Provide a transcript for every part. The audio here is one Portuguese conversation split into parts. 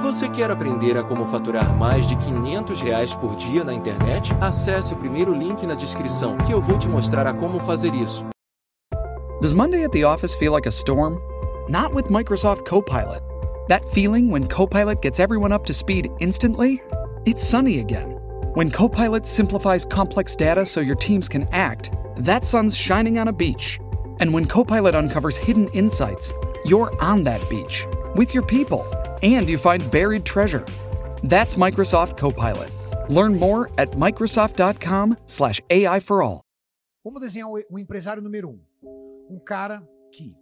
Você quer aprender a como faturar mais de 500 reais por dia na internet? Acesse o primeiro link na descrição que eu vou te mostrar a como fazer isso. Does Monday at the office feel like a storm? Not with Microsoft Copilot. That feeling when Copilot gets everyone up to speed instantly? It's sunny again. When Copilot simplifies complex data so your teams can act, that sun's shining on a beach. And when Copilot uncovers hidden insights, you're on that beach with your people and you find buried treasure. That's Microsoft Copilot. Learn more at Microsoft.com/slash AI for all. Vamos desenhar o empresário número um. Um cara que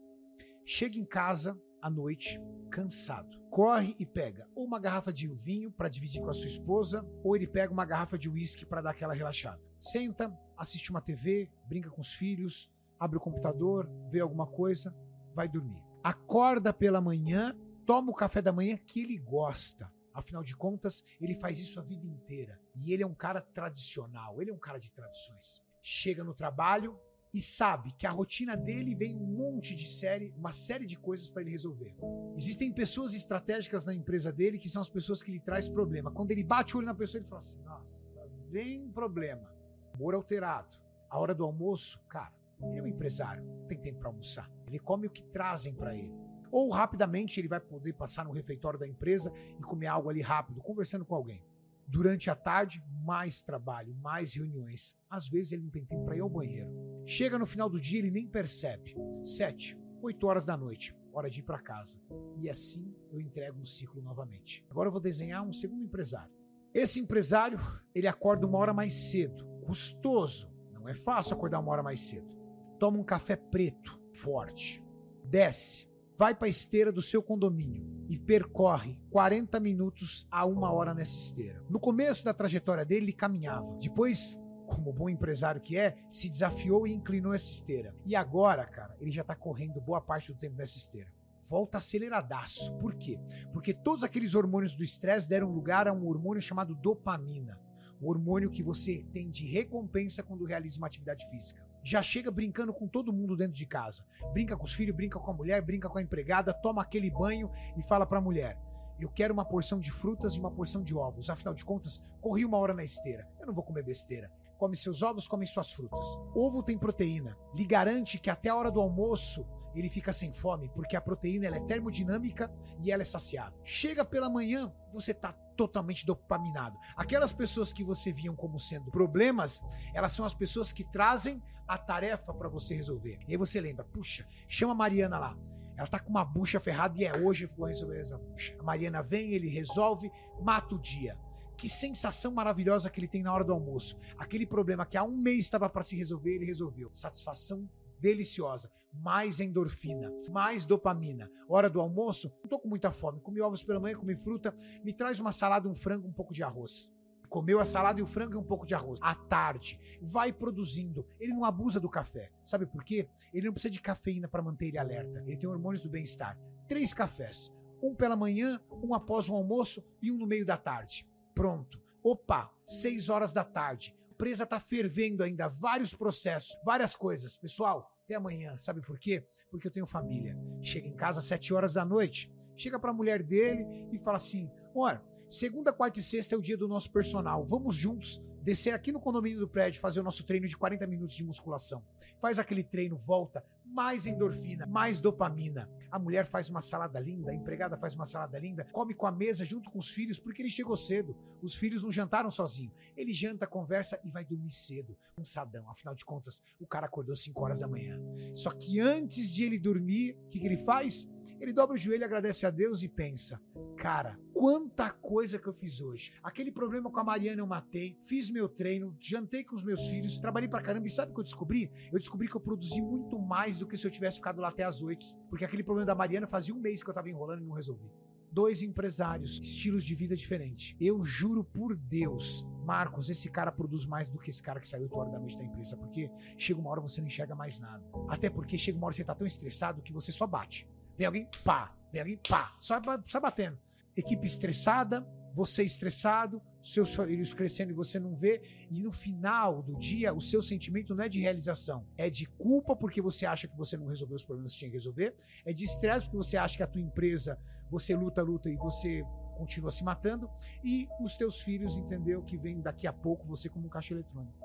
chega em casa à noite cansado. Corre e pega ou uma garrafa de vinho para dividir com a sua esposa, ou ele pega uma garrafa de uísque para dar aquela relaxada. Senta, assiste uma TV, brinca com os filhos, abre o computador, vê alguma coisa, vai dormir. Acorda pela manhã, toma o café da manhã que ele gosta. Afinal de contas, ele faz isso a vida inteira. E ele é um cara tradicional, ele é um cara de tradições. Chega no trabalho e sabe que a rotina dele vem um monte de série, uma série de coisas para ele resolver. Existem pessoas estratégicas na empresa dele que são as pessoas que lhe traz problema. Quando ele bate o olho na pessoa, ele fala assim: "Nossa, vem problema". Humor alterado. A hora do almoço, cara, ele é um empresário, não tem tempo para almoçar. Ele come o que trazem para ele. Ou rapidamente ele vai poder passar no refeitório da empresa e comer algo ali rápido, conversando com alguém. Durante a tarde, mais trabalho, mais reuniões. Às vezes ele não tem tempo para ir ao banheiro. Chega no final do dia, ele nem percebe. Sete, oito horas da noite, hora de ir para casa. E assim eu entrego um ciclo novamente. Agora eu vou desenhar um segundo empresário. Esse empresário, ele acorda uma hora mais cedo. Custoso. Não é fácil acordar uma hora mais cedo. Toma um café preto, forte. Desce, vai para a esteira do seu condomínio e percorre 40 minutos a uma hora nessa esteira. No começo da trajetória dele, ele caminhava. Depois, como bom empresário que é, se desafiou e inclinou essa esteira. E agora, cara, ele já tá correndo boa parte do tempo nessa esteira. Volta aceleradaço. Por quê? Porque todos aqueles hormônios do estresse deram lugar a um hormônio chamado dopamina. O hormônio que você tem de recompensa quando realiza uma atividade física já chega brincando com todo mundo dentro de casa. Brinca com os filhos, brinca com a mulher, brinca com a empregada, toma aquele banho e fala para a mulher: Eu quero uma porção de frutas e uma porção de ovos. Afinal de contas, corri uma hora na esteira. Eu não vou comer besteira. Come seus ovos, come suas frutas. Ovo tem proteína. Lhe garante que até a hora do almoço ele fica sem fome, porque a proteína ela é termodinâmica e ela é saciável. Chega pela manhã, você tá totalmente dopaminado. Aquelas pessoas que você viam como sendo problemas, elas são as pessoas que trazem a tarefa para você resolver. E aí você lembra, puxa, chama a Mariana lá. Ela tá com uma bucha ferrada e é hoje eu vou resolver essa bucha. A Mariana vem, ele resolve, mata o dia. Que sensação maravilhosa que ele tem na hora do almoço. Aquele problema que há um mês estava para se resolver, ele resolveu. Satisfação deliciosa. Mais endorfina, mais dopamina. Hora do almoço, não tô com muita fome. Comi ovos pela manhã, comi fruta. Me traz uma salada, um frango, um pouco de arroz. Comeu a salada e o frango e um pouco de arroz. À tarde, vai produzindo. Ele não abusa do café. Sabe por quê? Ele não precisa de cafeína para manter ele alerta. Ele tem hormônios do bem-estar. Três cafés. Um pela manhã, um após o almoço e um no meio da tarde. Pronto. Opa, seis horas da tarde empresa tá fervendo ainda, vários processos, várias coisas. Pessoal, até amanhã. Sabe por quê? Porque eu tenho família. Chega em casa às 7 horas da noite, chega para a mulher dele e fala assim: "Olha, segunda, quarta e sexta é o dia do nosso personal. Vamos juntos descer aqui no condomínio do prédio, fazer o nosso treino de 40 minutos de musculação. Faz aquele treino, volta, mais endorfina, mais dopamina. A mulher faz uma salada linda, a empregada faz uma salada linda, come com a mesa junto com os filhos, porque ele chegou cedo. Os filhos não jantaram sozinho. Ele janta, conversa e vai dormir cedo, cansadão. Afinal de contas, o cara acordou 5 horas da manhã. Só que antes de ele dormir, o que, que ele faz? Ele dobra o joelho, agradece a Deus e pensa: Cara, quanta coisa que eu fiz hoje. Aquele problema com a Mariana eu matei, fiz meu treino, jantei com os meus filhos, trabalhei pra caramba. E sabe o que eu descobri? Eu descobri que eu produzi muito mais do que se eu tivesse ficado lá até as oito. Porque aquele problema da Mariana fazia um mês que eu tava enrolando e não resolvi. Dois empresários, estilos de vida diferentes. Eu juro por Deus, Marcos, esse cara produz mais do que esse cara que saiu 8 horas da noite da empresa, porque chega uma hora você não enxerga mais nada. Até porque chega uma hora você tá tão estressado que você só bate. Vem alguém, pá. Vem alguém, pá. Só, só batendo. Equipe estressada, você estressado, seus filhos crescendo e você não vê. E no final do dia, o seu sentimento não é de realização. É de culpa porque você acha que você não resolveu os problemas que tinha que resolver. É de estresse porque você acha que a tua empresa, você luta, luta e você continua se matando e os teus filhos entendeu que vem daqui a pouco você como um caixa eletrônico.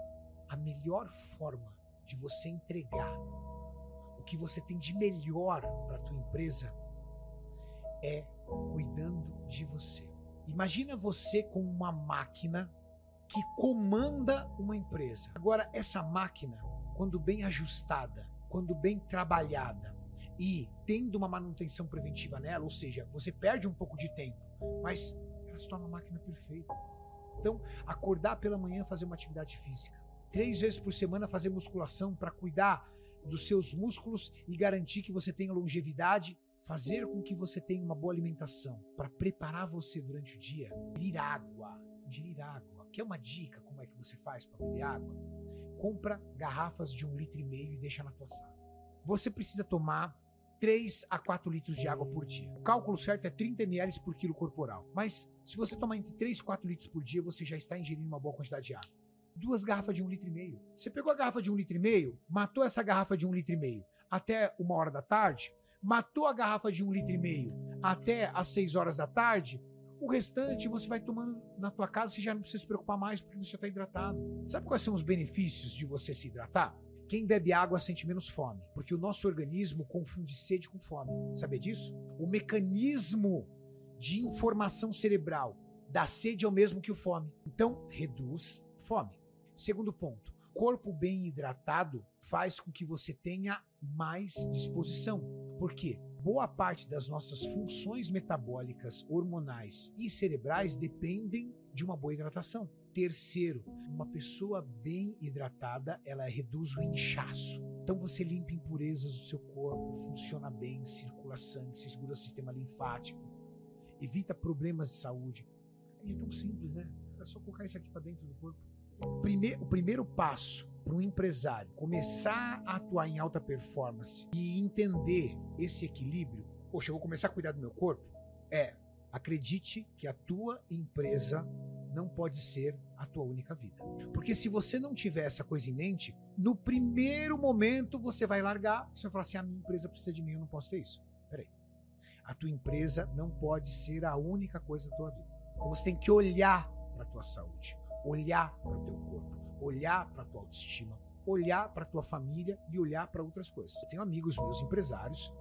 A melhor forma de você entregar o que você tem de melhor para tua empresa é cuidando de você. Imagina você com uma máquina que comanda uma empresa. Agora, essa máquina, quando bem ajustada, quando bem trabalhada e tendo uma manutenção preventiva nela, ou seja, você perde um pouco de tempo, mas ela se torna uma máquina perfeita. Então, acordar pela manhã fazer uma atividade física. Três vezes por semana fazer musculação para cuidar dos seus músculos e garantir que você tenha longevidade fazer com que você tenha uma boa alimentação para preparar você durante o dia, ingerir água, ingerir água. Quer uma dica como é que você faz para beber água? Compra garrafas de um litro e meio e deixa na tua sala. Você precisa tomar 3 a 4 litros de água por dia. O cálculo certo é 30 ml por quilo corporal. Mas se você tomar entre 3 e 4 litros por dia, você já está ingerindo uma boa quantidade de água. Duas garrafas de um litro e meio. Você pegou a garrafa de um litro e meio, matou essa garrafa de um litro e meio até uma hora da tarde, matou a garrafa de um litro e meio até às 6 horas da tarde, o restante você vai tomando na tua casa, você já não precisa se preocupar mais porque você já está hidratado. Sabe quais são os benefícios de você se hidratar? Quem bebe água sente menos fome, porque o nosso organismo confunde sede com fome. Sabia disso? O mecanismo de informação cerebral da sede é o mesmo que o fome. Então, reduz fome. Segundo ponto, corpo bem hidratado faz com que você tenha mais disposição. Por quê? Boa parte das nossas funções metabólicas, hormonais e cerebrais dependem de uma boa hidratação. Terceiro, uma pessoa bem hidratada, ela reduz o inchaço. Então você limpa impurezas do seu corpo, funciona bem, circula sangue, segura o sistema linfático, evita problemas de saúde. É tão simples, né? É só colocar isso aqui para dentro do corpo. Primeiro, o primeiro passo para um empresário começar a atuar em alta performance e entender esse equilíbrio, poxa, eu vou começar a cuidar do meu corpo, é acredite que a tua empresa não pode ser a tua única vida. Porque se você não tiver essa coisa em mente, no primeiro momento você vai largar, você vai falar assim: a minha empresa precisa de mim, eu não posso ter isso. Peraí. A tua empresa não pode ser a única coisa da tua vida. Então você tem que olhar para a tua saúde, olhar para o teu corpo, olhar para a tua autoestima, olhar para a tua família e olhar para outras coisas. Eu tenho amigos meus empresários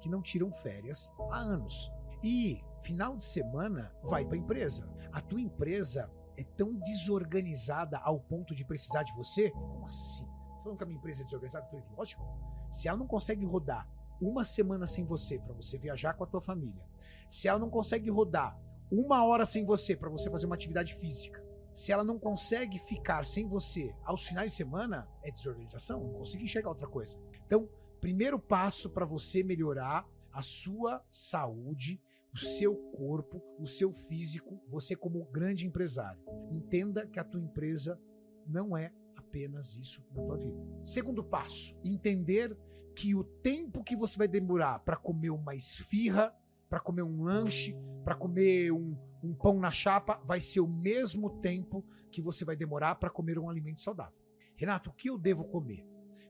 que não tiram férias há anos. E final de semana vai para a empresa. A tua empresa é tão desorganizada ao ponto de precisar de você? Como assim? Falando que a minha empresa é desorganizada? Eu falei, lógico. Se ela não consegue rodar uma semana sem você para você viajar com a tua família, se ela não consegue rodar uma hora sem você para você fazer uma atividade física, se ela não consegue ficar sem você aos finais de semana, é desorganização, não consigo enxergar outra coisa. Então, primeiro passo para você melhorar a sua saúde, o seu corpo, o seu físico, você como grande empresário. Entenda que a tua empresa não é apenas isso na tua vida. Segundo passo, entender que o tempo que você vai demorar para comer uma esfirra, para comer um lanche, para comer um, um pão na chapa vai ser o mesmo tempo que você vai demorar para comer um alimento saudável. Renato, o que eu devo comer?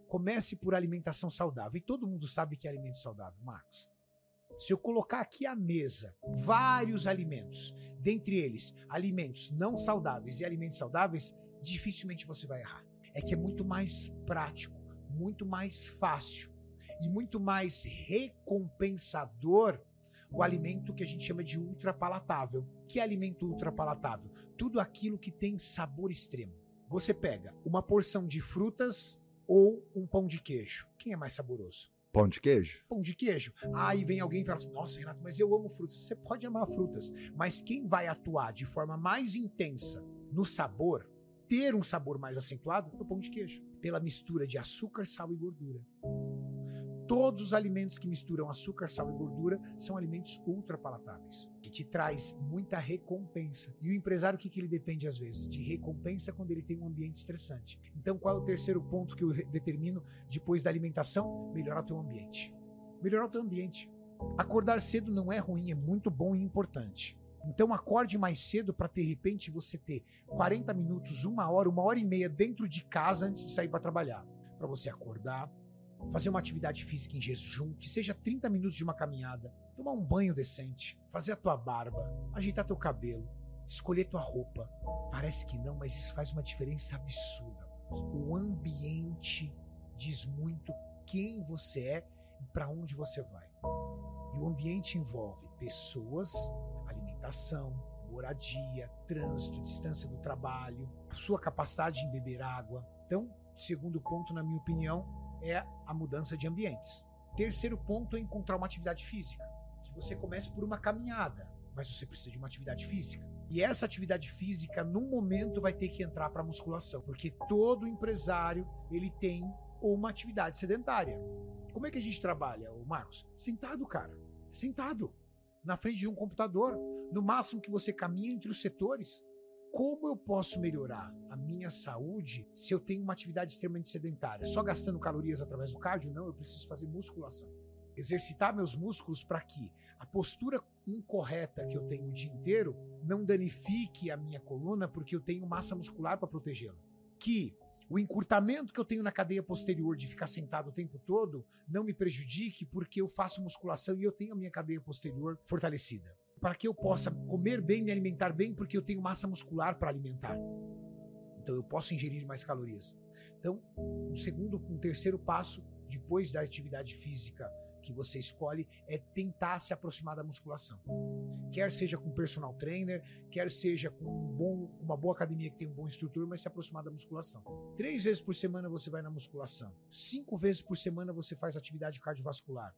Comece por alimentação saudável. E todo mundo sabe que é alimento saudável, Marcos. Se eu colocar aqui à mesa vários alimentos, dentre eles alimentos não saudáveis e alimentos saudáveis, dificilmente você vai errar. É que é muito mais prático, muito mais fácil e muito mais recompensador o alimento que a gente chama de ultrapalatável. Que é alimento ultrapalatável? Tudo aquilo que tem sabor extremo. Você pega uma porção de frutas ou um pão de queijo. Quem é mais saboroso? Pão de queijo? Pão de queijo. Aí vem alguém e fala assim: Nossa, Renato, mas eu amo frutas. Você pode amar frutas, mas quem vai atuar de forma mais intensa no sabor, ter um sabor mais acentuado, é o pão de queijo. Pela mistura de açúcar, sal e gordura. Todos os alimentos que misturam açúcar, sal e gordura são alimentos ultrapalatáveis, que te traz muita recompensa. E o empresário, o que, que ele depende às vezes? De recompensa quando ele tem um ambiente estressante. Então, qual é o terceiro ponto que eu determino depois da alimentação? Melhorar o teu ambiente. Melhorar o teu ambiente. Acordar cedo não é ruim, é muito bom e importante. Então acorde mais cedo para de repente você ter 40 minutos, uma hora, uma hora e meia dentro de casa antes de sair para trabalhar. Para você acordar, fazer uma atividade física em jejum, que seja 30 minutos de uma caminhada, tomar um banho decente, fazer a tua barba, ajeitar teu cabelo, escolher tua roupa. Parece que não, mas isso faz uma diferença absurda. O ambiente diz muito quem você é e para onde você vai. E o ambiente envolve pessoas, alimentação, moradia, trânsito, distância do trabalho, sua capacidade em beber água. Então, segundo ponto, na minha opinião, é a mudança de ambientes. Terceiro ponto é encontrar uma atividade física. Que você comece por uma caminhada, mas você precisa de uma atividade física. E essa atividade física, num momento, vai ter que entrar para musculação, porque todo empresário ele tem uma atividade sedentária. Como é que a gente trabalha, o Marcos? Sentado, cara. Sentado. Na frente de um computador. No máximo que você caminha entre os setores. Como eu posso melhorar a minha saúde se eu tenho uma atividade extremamente sedentária? Só gastando calorias através do cardio? Não, eu preciso fazer musculação. Exercitar meus músculos para que a postura incorreta que eu tenho o dia inteiro não danifique a minha coluna porque eu tenho massa muscular para protegê-la. Que o encurtamento que eu tenho na cadeia posterior de ficar sentado o tempo todo não me prejudique porque eu faço musculação e eu tenho a minha cadeia posterior fortalecida. Para que eu possa comer bem, me alimentar bem, porque eu tenho massa muscular para alimentar. Então eu posso ingerir mais calorias. Então, um segundo, um terceiro passo depois da atividade física que você escolhe é tentar se aproximar da musculação. Quer seja com personal trainer, quer seja com um bom, uma boa academia que tem um bom instrutor, mas se aproximar da musculação. Três vezes por semana você vai na musculação. Cinco vezes por semana você faz atividade cardiovascular.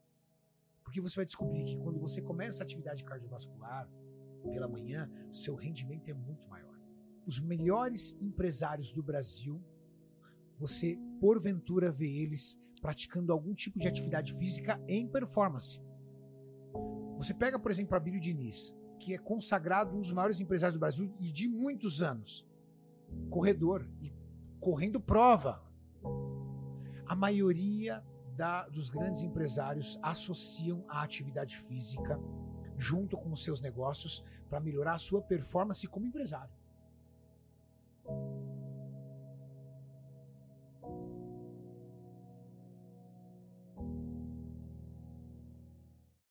Porque você vai descobrir que quando você começa a atividade cardiovascular pela manhã, seu rendimento é muito maior. Os melhores empresários do Brasil, você porventura vê eles praticando algum tipo de atividade física em performance. Você pega, por exemplo, Abílio Diniz, que é consagrado um dos maiores empresários do Brasil e de muitos anos. Corredor e correndo prova. A maioria da, dos grandes empresários associam a atividade física junto com os seus negócios para melhorar a sua performance como empresário.